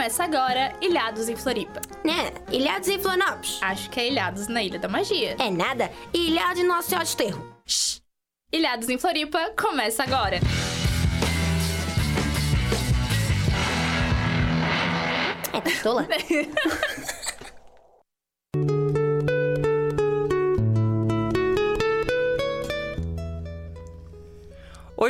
Começa agora Ilhados em Floripa. Né? Ilhados em Florianópolis. Acho que é Ilhados na Ilha da Magia. É nada. Ilhados em Nossa Senhora de Terro. Shhh. Ilhados em Floripa começa agora. É pistola?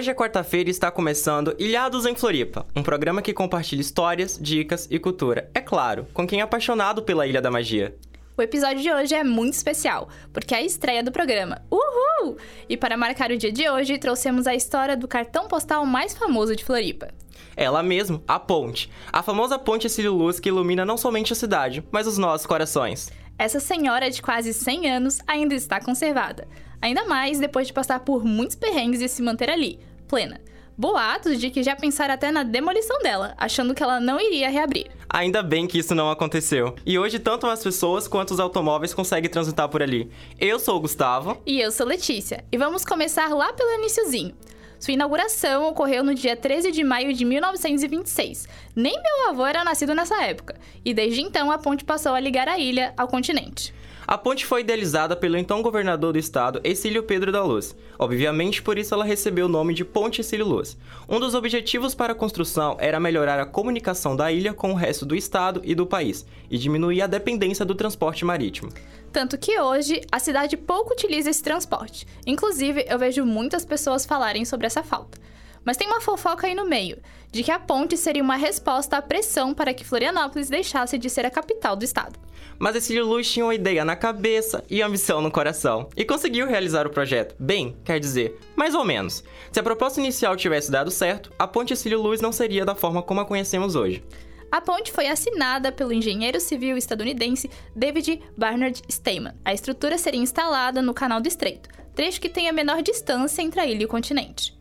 Hoje é quarta-feira e está começando Ilhados em Floripa, um programa que compartilha histórias, dicas e cultura, é claro, com quem é apaixonado pela Ilha da Magia. O episódio de hoje é muito especial, porque é a estreia do programa. Uhul! E para marcar o dia de hoje, trouxemos a história do cartão postal mais famoso de Floripa. Ela mesmo, a ponte. A famosa ponte Cílio Luz que ilumina não somente a cidade, mas os nossos corações. Essa senhora de quase 100 anos ainda está conservada. Ainda mais depois de passar por muitos perrengues e se manter ali, plena. Boatos de que já pensaram até na demolição dela, achando que ela não iria reabrir. Ainda bem que isso não aconteceu. E hoje tanto as pessoas quanto os automóveis conseguem transitar por ali. Eu sou o Gustavo. E eu sou Letícia. E vamos começar lá pelo iniciozinho. Sua inauguração ocorreu no dia 13 de maio de 1926. Nem meu avô era nascido nessa época. E desde então a ponte passou a ligar a ilha ao continente. A ponte foi idealizada pelo então governador do estado, Exílio Pedro da Luz. Obviamente, por isso ela recebeu o nome de Ponte Exílio Luz. Um dos objetivos para a construção era melhorar a comunicação da ilha com o resto do estado e do país, e diminuir a dependência do transporte marítimo. Tanto que hoje a cidade pouco utiliza esse transporte. Inclusive, eu vejo muitas pessoas falarem sobre essa falta. Mas tem uma fofoca aí no meio, de que a ponte seria uma resposta à pressão para que Florianópolis deixasse de ser a capital do estado. Mas Exílio Luz tinha uma ideia na cabeça e ambição no coração, e conseguiu realizar o projeto. Bem, quer dizer, mais ou menos. Se a proposta inicial tivesse dado certo, a ponte Exílio Luz não seria da forma como a conhecemos hoje. A ponte foi assinada pelo engenheiro civil estadunidense David Barnard Stayman. A estrutura seria instalada no Canal do Estreito, trecho que tem a menor distância entre a ilha e o continente.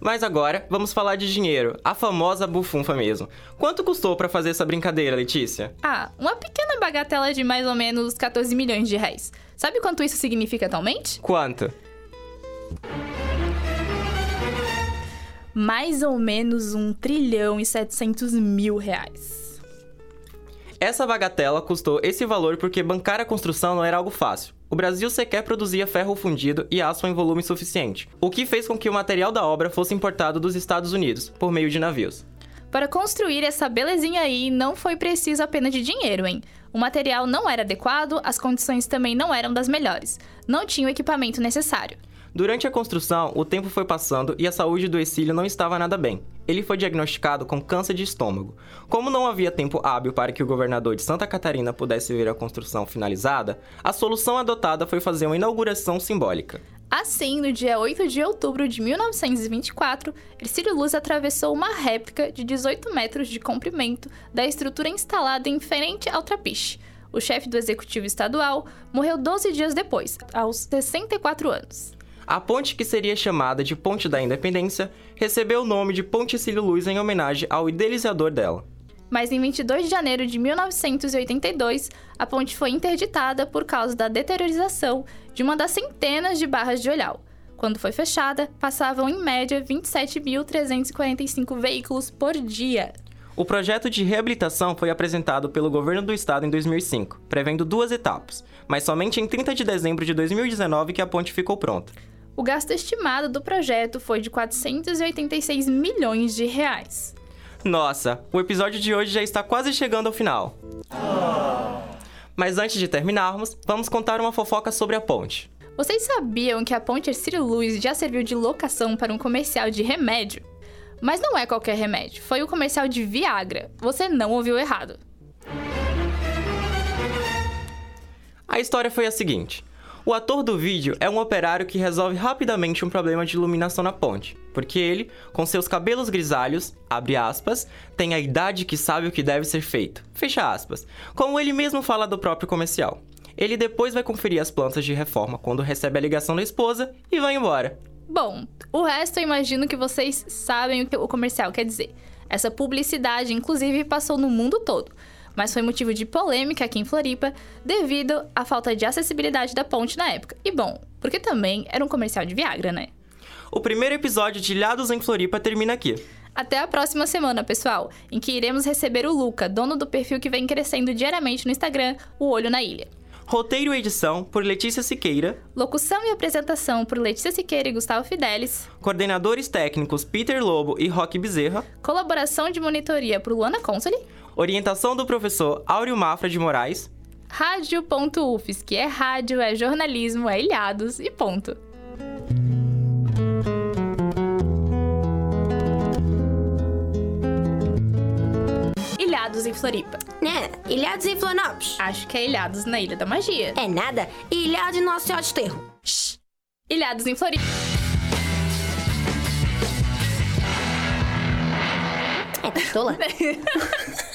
Mas agora, vamos falar de dinheiro, a famosa bufunfa mesmo. Quanto custou para fazer essa brincadeira, Letícia? Ah, uma pequena bagatela de mais ou menos 14 milhões de reais. Sabe quanto isso significa atualmente? Quanto? Mais ou menos 1 trilhão e 700 mil reais. Essa bagatela custou esse valor porque bancar a construção não era algo fácil. O Brasil sequer produzia ferro fundido e aço em volume suficiente, o que fez com que o material da obra fosse importado dos Estados Unidos, por meio de navios. Para construir essa belezinha aí, não foi preciso apenas de dinheiro, hein? O material não era adequado, as condições também não eram das melhores. Não tinha o equipamento necessário. Durante a construção, o tempo foi passando e a saúde do Exílio não estava nada bem. Ele foi diagnosticado com câncer de estômago. Como não havia tempo hábil para que o governador de Santa Catarina pudesse ver a construção finalizada, a solução adotada foi fazer uma inauguração simbólica. Assim, no dia 8 de outubro de 1924, Ercílio Luz atravessou uma réplica de 18 metros de comprimento da estrutura instalada em frente ao trapiche. O chefe do executivo estadual morreu 12 dias depois, aos 64 anos. A ponte, que seria chamada de Ponte da Independência, recebeu o nome de Ponte Cílio Luz em homenagem ao idealizador dela. Mas em 22 de janeiro de 1982, a ponte foi interditada por causa da deteriorização de uma das centenas de barras de olhal. Quando foi fechada, passavam em média 27.345 veículos por dia. O projeto de reabilitação foi apresentado pelo governo do estado em 2005, prevendo duas etapas, mas somente em 30 de dezembro de 2019 que a ponte ficou pronta. O gasto estimado do projeto foi de 486 milhões de reais. Nossa, o episódio de hoje já está quase chegando ao final. Mas antes de terminarmos, vamos contar uma fofoca sobre a ponte. Vocês sabiam que a ponte Ercílio Luz já serviu de locação para um comercial de remédio? Mas não é qualquer remédio, foi o comercial de Viagra. Você não ouviu errado. A história foi a seguinte: o ator do vídeo é um operário que resolve rapidamente um problema de iluminação na ponte, porque ele, com seus cabelos grisalhos, abre aspas, tem a idade que sabe o que deve ser feito, fecha aspas, como ele mesmo fala do próprio comercial. Ele depois vai conferir as plantas de reforma quando recebe a ligação da esposa e vai embora. Bom, o resto eu imagino que vocês sabem o que o comercial quer dizer. Essa publicidade, inclusive, passou no mundo todo mas foi motivo de polêmica aqui em Floripa devido à falta de acessibilidade da ponte na época. E bom, porque também era um comercial de Viagra, né? O primeiro episódio de Ilhados em Floripa termina aqui. Até a próxima semana, pessoal, em que iremos receber o Luca, dono do perfil que vem crescendo diariamente no Instagram, O Olho na Ilha. Roteiro e edição por Letícia Siqueira. Locução e apresentação por Letícia Siqueira e Gustavo Fidelis. Coordenadores técnicos Peter Lobo e Roque Bezerra. Colaboração de monitoria por Luana Consoli. Orientação do professor Áureo Mafra de Moraes. Rádio.ufs, que é rádio, é jornalismo, é ilhados e ponto. Ilhados em Floripa. Né? Ilhados em Florianópolis. Acho que é Ilhados na Ilha da Magia. É nada. Ilhados em Nossa Senhora de Esterro. Shhh. Ilhados em Floripa. É pistola?